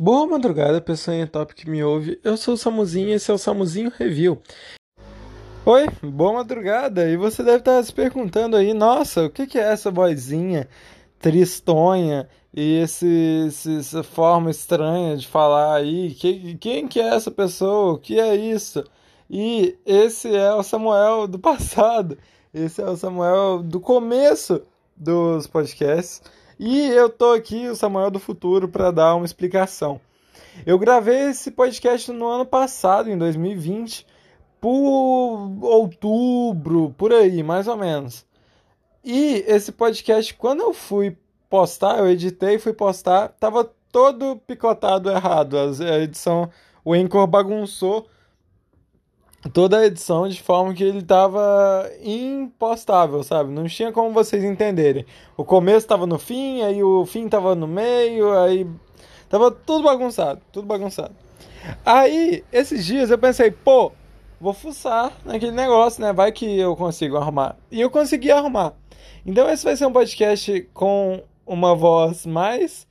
Boa madrugada, pessoa top que me ouve. Eu sou o Samuzinho e esse é o Samuzinho Review. Oi, boa madrugada. E você deve estar se perguntando aí, nossa, o que é essa vozinha tristonha e esse, esse, essa forma estranha de falar aí? Que, quem que é essa pessoa? O que é isso? E esse é o Samuel do passado. Esse é o Samuel do começo dos podcasts. E eu tô aqui, o Samuel do futuro, para dar uma explicação. Eu gravei esse podcast no ano passado, em 2020, por outubro, por aí, mais ou menos. E esse podcast, quando eu fui postar, eu editei e fui postar, tava todo picotado errado. A edição, o Anchor bagunçou toda a edição de forma que ele tava impostável, sabe? Não tinha como vocês entenderem. O começo tava no fim, aí o fim tava no meio, aí tava tudo bagunçado, tudo bagunçado. Aí, esses dias eu pensei, pô, vou fuçar naquele negócio, né? Vai que eu consigo arrumar. E eu consegui arrumar. Então esse vai ser um podcast com uma voz mais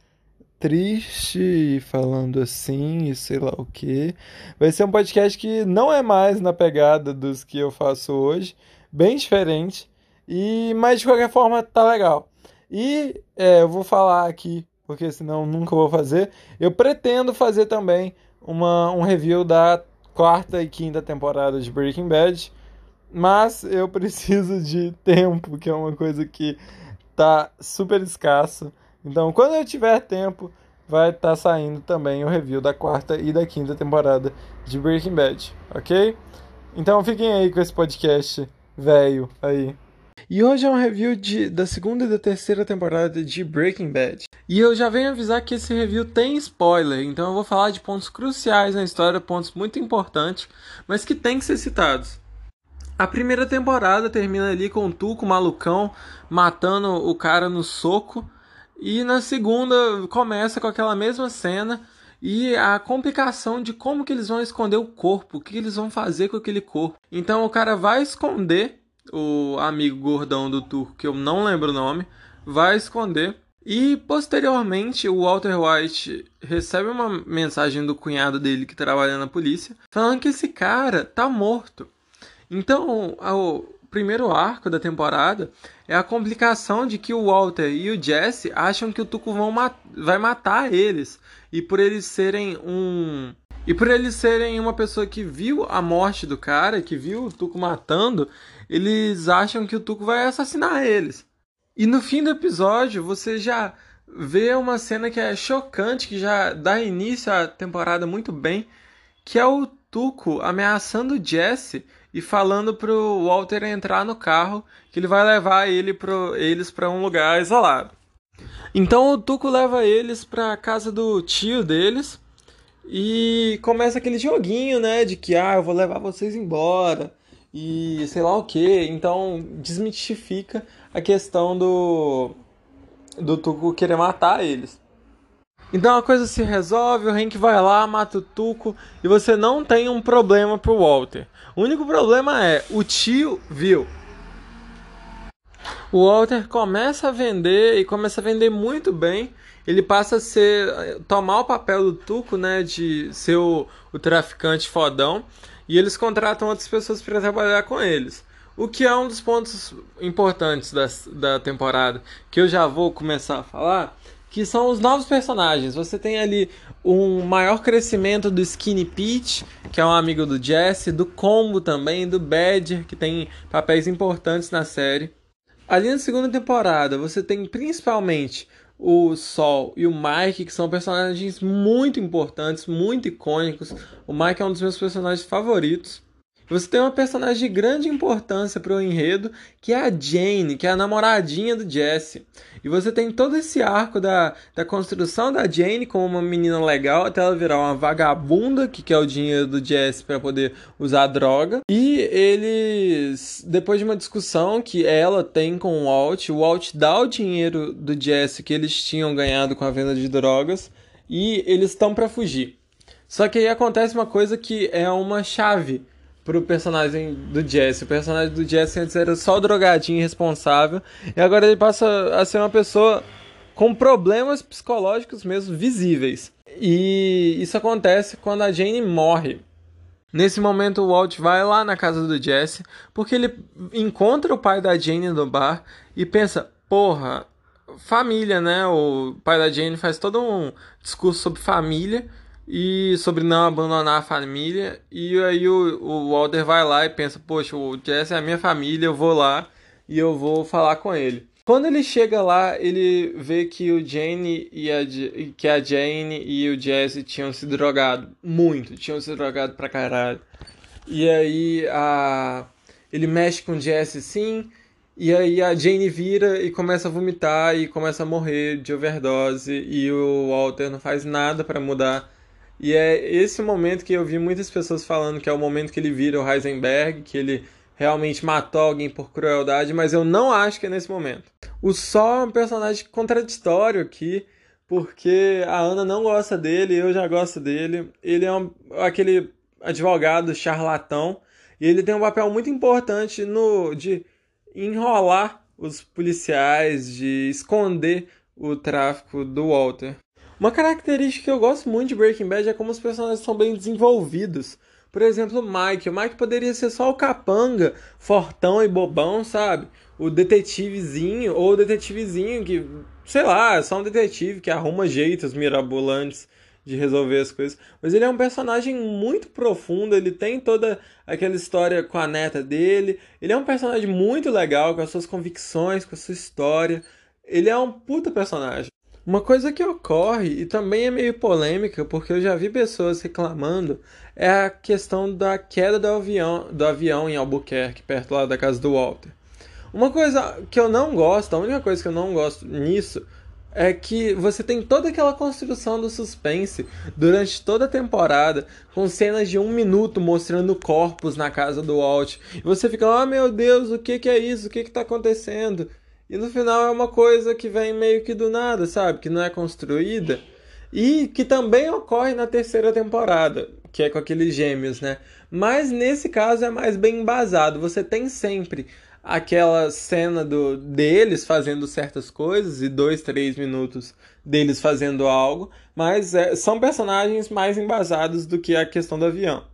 triste falando assim e sei lá o que. Vai ser um podcast que não é mais na pegada dos que eu faço hoje, bem diferente, e mas de qualquer forma tá legal. E é, eu vou falar aqui, porque senão nunca vou fazer. Eu pretendo fazer também uma, um review da quarta e quinta temporada de Breaking Bad, mas eu preciso de tempo, que é uma coisa que tá super escasso. Então, quando eu tiver tempo, vai estar tá saindo também o review da quarta e da quinta temporada de Breaking Bad, ok? Então fiquem aí com esse podcast velho aí. E hoje é um review de, da segunda e da terceira temporada de Breaking Bad. E eu já venho avisar que esse review tem spoiler, então eu vou falar de pontos cruciais na história, pontos muito importantes, mas que tem que ser citados. A primeira temporada termina ali com o Tuco malucão matando o cara no soco e na segunda começa com aquela mesma cena e a complicação de como que eles vão esconder o corpo, o que eles vão fazer com aquele corpo. Então o cara vai esconder o amigo gordão do turco, que eu não lembro o nome, vai esconder. E posteriormente o Walter White recebe uma mensagem do cunhado dele que trabalha na polícia, falando que esse cara tá morto. Então, primeiro arco da temporada é a complicação de que o Walter e o Jesse acham que o Tuco vão vai matar eles. E por eles serem um. E por eles serem uma pessoa que viu a morte do cara, que viu o Tuco matando, eles acham que o Tuco vai assassinar eles. E no fim do episódio, você já vê uma cena que é chocante, que já dá início à temporada muito bem, que é o Tuco ameaçando o Jesse e falando pro Walter entrar no carro, que ele vai levar ele pro, eles para um lugar isolado. Então o Tuco leva eles para casa do tio deles e começa aquele joguinho, né, de que ah, eu vou levar vocês embora e sei lá o que. Então desmitifica a questão do do Tuco querer matar eles. Então a coisa se resolve, o Hank vai lá, mata o Tuco e você não tem um problema pro Walter. O único problema é o tio viu. O Walter começa a vender e começa a vender muito bem. Ele passa a ser tomar o papel do Tuco, né, de ser o, o traficante fodão, e eles contratam outras pessoas para trabalhar com eles. O que é um dos pontos importantes da, da temporada, que eu já vou começar a falar, que são os novos personagens. Você tem ali um maior crescimento do Skinny Pete, que é um amigo do Jesse, do Combo também, do Badger, que tem papéis importantes na série. Ali na segunda temporada, você tem principalmente o Sol e o Mike, que são personagens muito importantes, muito icônicos. O Mike é um dos meus personagens favoritos. Você tem uma personagem de grande importância para o enredo, que é a Jane, que é a namoradinha do Jesse. E você tem todo esse arco da, da construção da Jane como uma menina legal, até ela virar uma vagabunda que quer o dinheiro do Jesse para poder usar droga. E eles, depois de uma discussão que ela tem com o Walt, o Walt dá o dinheiro do Jesse que eles tinham ganhado com a venda de drogas e eles estão para fugir. Só que aí acontece uma coisa que é uma chave pro personagem do Jesse. O personagem do Jesse antes era só o drogadinho irresponsável. E agora ele passa a ser uma pessoa com problemas psicológicos mesmo visíveis. E isso acontece quando a Jane morre. Nesse momento, o Walt vai lá na casa do Jesse, porque ele encontra o pai da Jane no bar e pensa: porra, família, né? O pai da Jane faz todo um discurso sobre família e sobre não abandonar a família. E aí o, o Walter vai lá e pensa: poxa, o Jesse é a minha família, eu vou lá e eu vou falar com ele. Quando ele chega lá, ele vê que o Jane e a, que a Jane e o Jesse tinham se drogado muito, tinham se drogado pra caralho. E aí a ele mexe com o Jesse sim, e aí a Jane vira e começa a vomitar e começa a morrer de overdose e o Walter não faz nada para mudar. E é esse momento que eu vi muitas pessoas falando que é o momento que ele vira o Heisenberg, que ele realmente matou alguém por crueldade, mas eu não acho que é nesse momento. O Sol é um personagem contraditório aqui, porque a Ana não gosta dele, eu já gosto dele. Ele é um, aquele advogado charlatão e ele tem um papel muito importante no de enrolar os policiais, de esconder o tráfico do Walter. Uma característica que eu gosto muito de Breaking Bad é como os personagens são bem desenvolvidos. Por exemplo, o Mike. O Mike poderia ser só o capanga, fortão e bobão, sabe? O detetivezinho, ou o detetivezinho que, sei lá, é só um detetive que arruma jeitos mirabolantes de resolver as coisas. Mas ele é um personagem muito profundo, ele tem toda aquela história com a neta dele. Ele é um personagem muito legal, com as suas convicções, com a sua história. Ele é um puta personagem. Uma coisa que ocorre, e também é meio polêmica, porque eu já vi pessoas reclamando, é a questão da queda do avião, do avião em Albuquerque, perto lá da casa do Walter. Uma coisa que eu não gosto, a única coisa que eu não gosto nisso, é que você tem toda aquela construção do suspense durante toda a temporada, com cenas de um minuto mostrando corpos na casa do Walt. E você fica, oh meu Deus, o que, que é isso? O que está acontecendo? E no final é uma coisa que vem meio que do nada, sabe? Que não é construída. E que também ocorre na terceira temporada, que é com aqueles gêmeos, né? Mas nesse caso é mais bem embasado. Você tem sempre aquela cena do, deles fazendo certas coisas e dois, três minutos deles fazendo algo, mas é, são personagens mais embasados do que a questão do avião.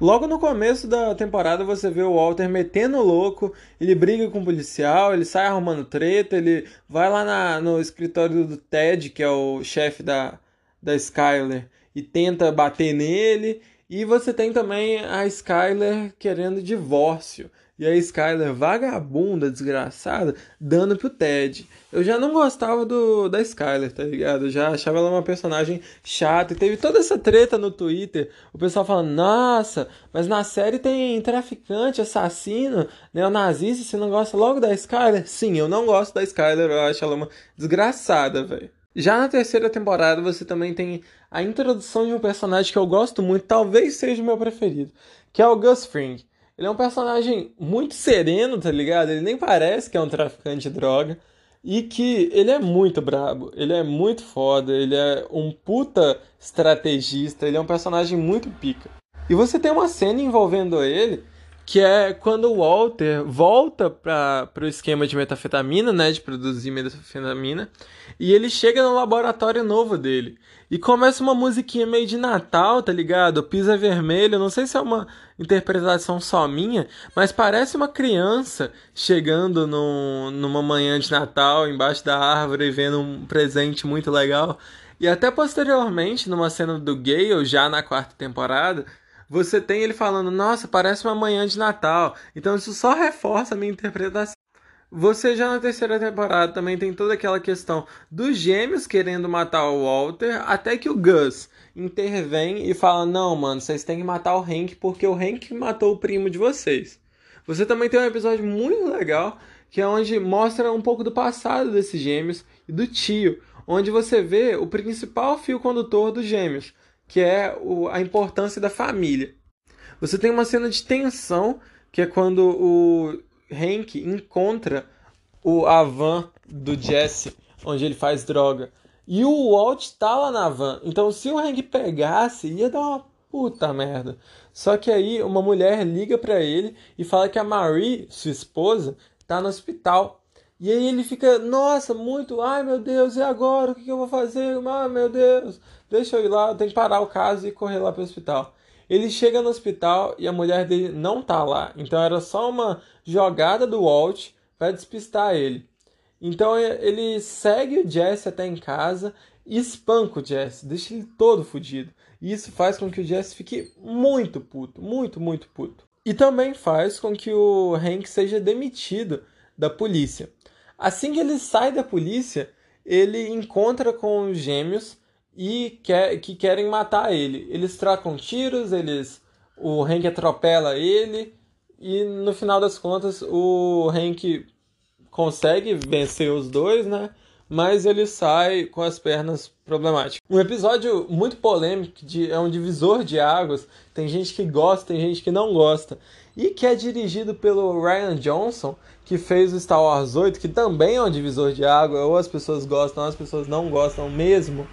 Logo no começo da temporada você vê o Walter metendo louco, ele briga com o policial, ele sai arrumando treta, ele vai lá na, no escritório do Ted, que é o chefe da, da Skyler, e tenta bater nele. E você tem também a Skyler querendo divórcio. E a Skyler, vagabunda, desgraçada, dando pro Ted. Eu já não gostava do da Skyler, tá ligado? Eu já achava ela uma personagem chata. E teve toda essa treta no Twitter. O pessoal falando, nossa, mas na série tem traficante, assassino, neonazista, você não gosta logo da Skyler? Sim, eu não gosto da Skyler, eu acho ela uma desgraçada, velho. Já na terceira temporada você também tem a introdução de um personagem que eu gosto muito, talvez seja o meu preferido, que é o Gus Fring. Ele é um personagem muito sereno, tá ligado? Ele nem parece que é um traficante de droga. E que ele é muito brabo, ele é muito foda, ele é um puta estrategista, ele é um personagem muito pica. E você tem uma cena envolvendo ele que é quando o Walter volta para o esquema de metafetamina, né, de produzir metafetamina, e ele chega no laboratório novo dele. E começa uma musiquinha meio de Natal, tá ligado? Pisa vermelho, não sei se é uma interpretação só minha, mas parece uma criança chegando no, numa manhã de Natal embaixo da árvore e vendo um presente muito legal. E até posteriormente, numa cena do Gale, já na quarta temporada, você tem ele falando, nossa, parece uma manhã de Natal. Então isso só reforça a minha interpretação. Você já na terceira temporada também tem toda aquela questão dos gêmeos querendo matar o Walter, até que o Gus intervém e fala: Não, mano, vocês têm que matar o Hank porque o Hank matou o primo de vocês. Você também tem um episódio muito legal que é onde mostra um pouco do passado desses gêmeos e do tio, onde você vê o principal fio condutor dos gêmeos, que é o, a importância da família. Você tem uma cena de tensão, que é quando o Hank encontra o, a van do Jesse, onde ele faz droga. E o Walt tá lá na van. Então, se o Hank pegasse, ia dar uma puta merda. Só que aí uma mulher liga para ele e fala que a Marie, sua esposa, tá no hospital. E aí ele fica, nossa, muito, ai meu Deus, e agora? O que, eu vou fazer? Ah, meu Deus, deixa eu ir lá, tenho que parar o caso e correr lá para o hospital. Ele chega no hospital e a mulher dele não tá lá. Então era só uma jogada do Walt para despistar ele. Então ele segue o Jesse até em casa e espanca o Jesse, deixa ele todo fodido. E isso faz com que o Jesse fique muito puto, muito, muito puto. E também faz com que o Hank seja demitido da polícia. Assim que ele sai da polícia, ele encontra com os gêmeos e quer, que querem matar ele. Eles trocam tiros, eles o Hank atropela ele e no final das contas o Hank consegue vencer os dois, né? Mas ele sai com as pernas problemáticas. Um episódio muito polêmico, de, é um divisor de águas. Tem gente que gosta, tem gente que não gosta. E que é dirigido pelo Ryan Johnson, que fez o Star Wars 8, que também é um divisor de água, ou as pessoas gostam, ou as pessoas não gostam mesmo.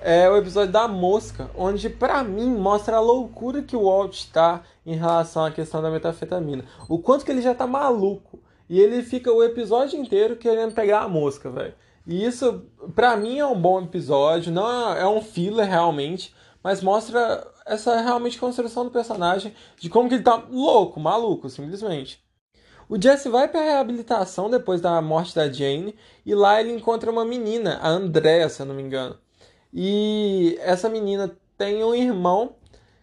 É o episódio da mosca, onde para mim mostra a loucura que o Walt está em relação à questão da metafetamina. O quanto que ele já tá maluco. E ele fica o episódio inteiro querendo pegar a mosca, velho. E isso, para mim, é um bom episódio. Não é, é um filler realmente, mas mostra essa realmente construção do personagem, de como que ele tá louco, maluco, simplesmente. O Jesse vai para reabilitação depois da morte da Jane e lá ele encontra uma menina, a Andrea, se eu não me engano. E essa menina tem um irmão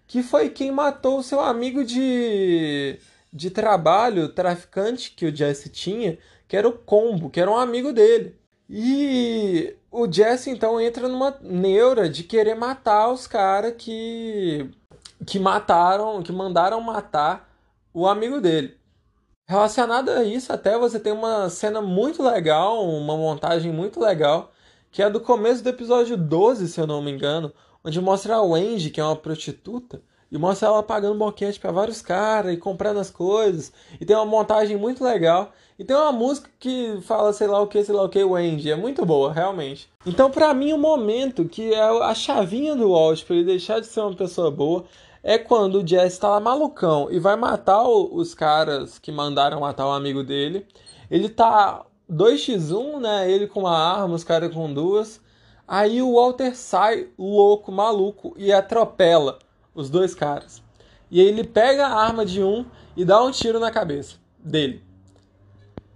que foi quem matou o seu amigo de, de trabalho, traficante que o Jesse tinha, que era o Combo, que era um amigo dele. E o Jesse então entra numa neura de querer matar os caras que que mataram, que mandaram matar o amigo dele. Relacionado a isso, até você tem uma cena muito legal, uma montagem muito legal, que é do começo do episódio 12, se eu não me engano, onde mostra a Wendy, que é uma prostituta, e mostra ela pagando boquete para vários caras e comprando as coisas. E tem uma montagem muito legal. E tem uma música que fala sei lá o que, sei lá o que, Wendy. É muito boa, realmente. Então, para mim, o momento que é a chavinha do Walt para ele deixar de ser uma pessoa boa é quando o Jesse tá lá malucão e vai matar os caras que mandaram matar o amigo dele. Ele tá 2x1, né? Ele com uma arma, os caras com duas. Aí o Walter sai louco, maluco e atropela os dois caras. E aí ele pega a arma de um e dá um tiro na cabeça dele.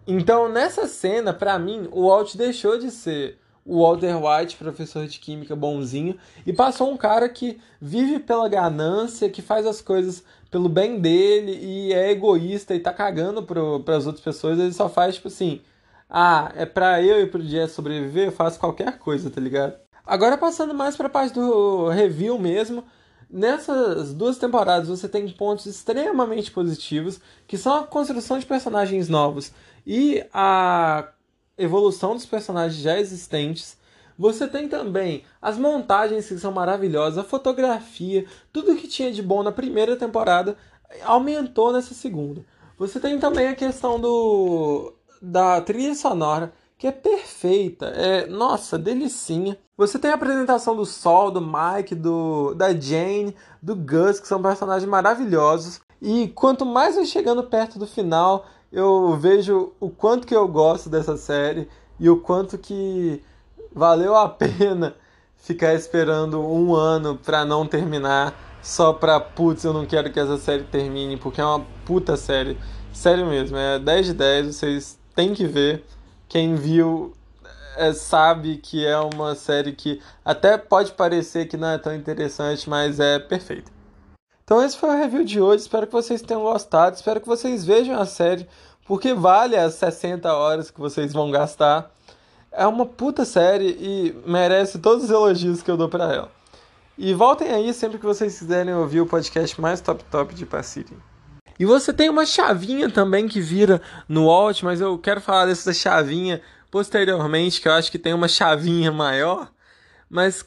Então, nessa cena, para mim, o Walt deixou de ser o Walter White, professor de química bonzinho, e passou um cara que vive pela ganância, que faz as coisas pelo bem dele e é egoísta e tá cagando para as outras pessoas. Ele só faz tipo assim: ah, é pra eu e pro Jess sobreviver, eu faço qualquer coisa, tá ligado? Agora passando mais pra parte do review mesmo. Nessas duas temporadas você tem pontos extremamente positivos, que são a construção de personagens novos e a evolução dos personagens já existentes. Você tem também as montagens que são maravilhosas, a fotografia, tudo que tinha de bom na primeira temporada aumentou nessa segunda. Você tem também a questão do da trilha sonora, que é perfeita, é, nossa, delicinha. Você tem a apresentação do Sol, do Mike, do da Jane, do Gus, que são personagens maravilhosos. E quanto mais vai chegando perto do final, eu vejo o quanto que eu gosto dessa série e o quanto que valeu a pena ficar esperando um ano pra não terminar só pra putz, eu não quero que essa série termine, porque é uma puta série. Sério mesmo, é 10 de 10, vocês tem que ver. Quem viu é, sabe que é uma série que até pode parecer que não é tão interessante, mas é perfeita. Então esse foi o review de hoje, espero que vocês tenham gostado, espero que vocês vejam a série, porque vale as 60 horas que vocês vão gastar. É uma puta série e merece todos os elogios que eu dou para ela. E voltem aí sempre que vocês quiserem ouvir o podcast mais top top de Pacific. E você tem uma chavinha também que vira no Alt, mas eu quero falar dessa chavinha posteriormente, que eu acho que tem uma chavinha maior, mas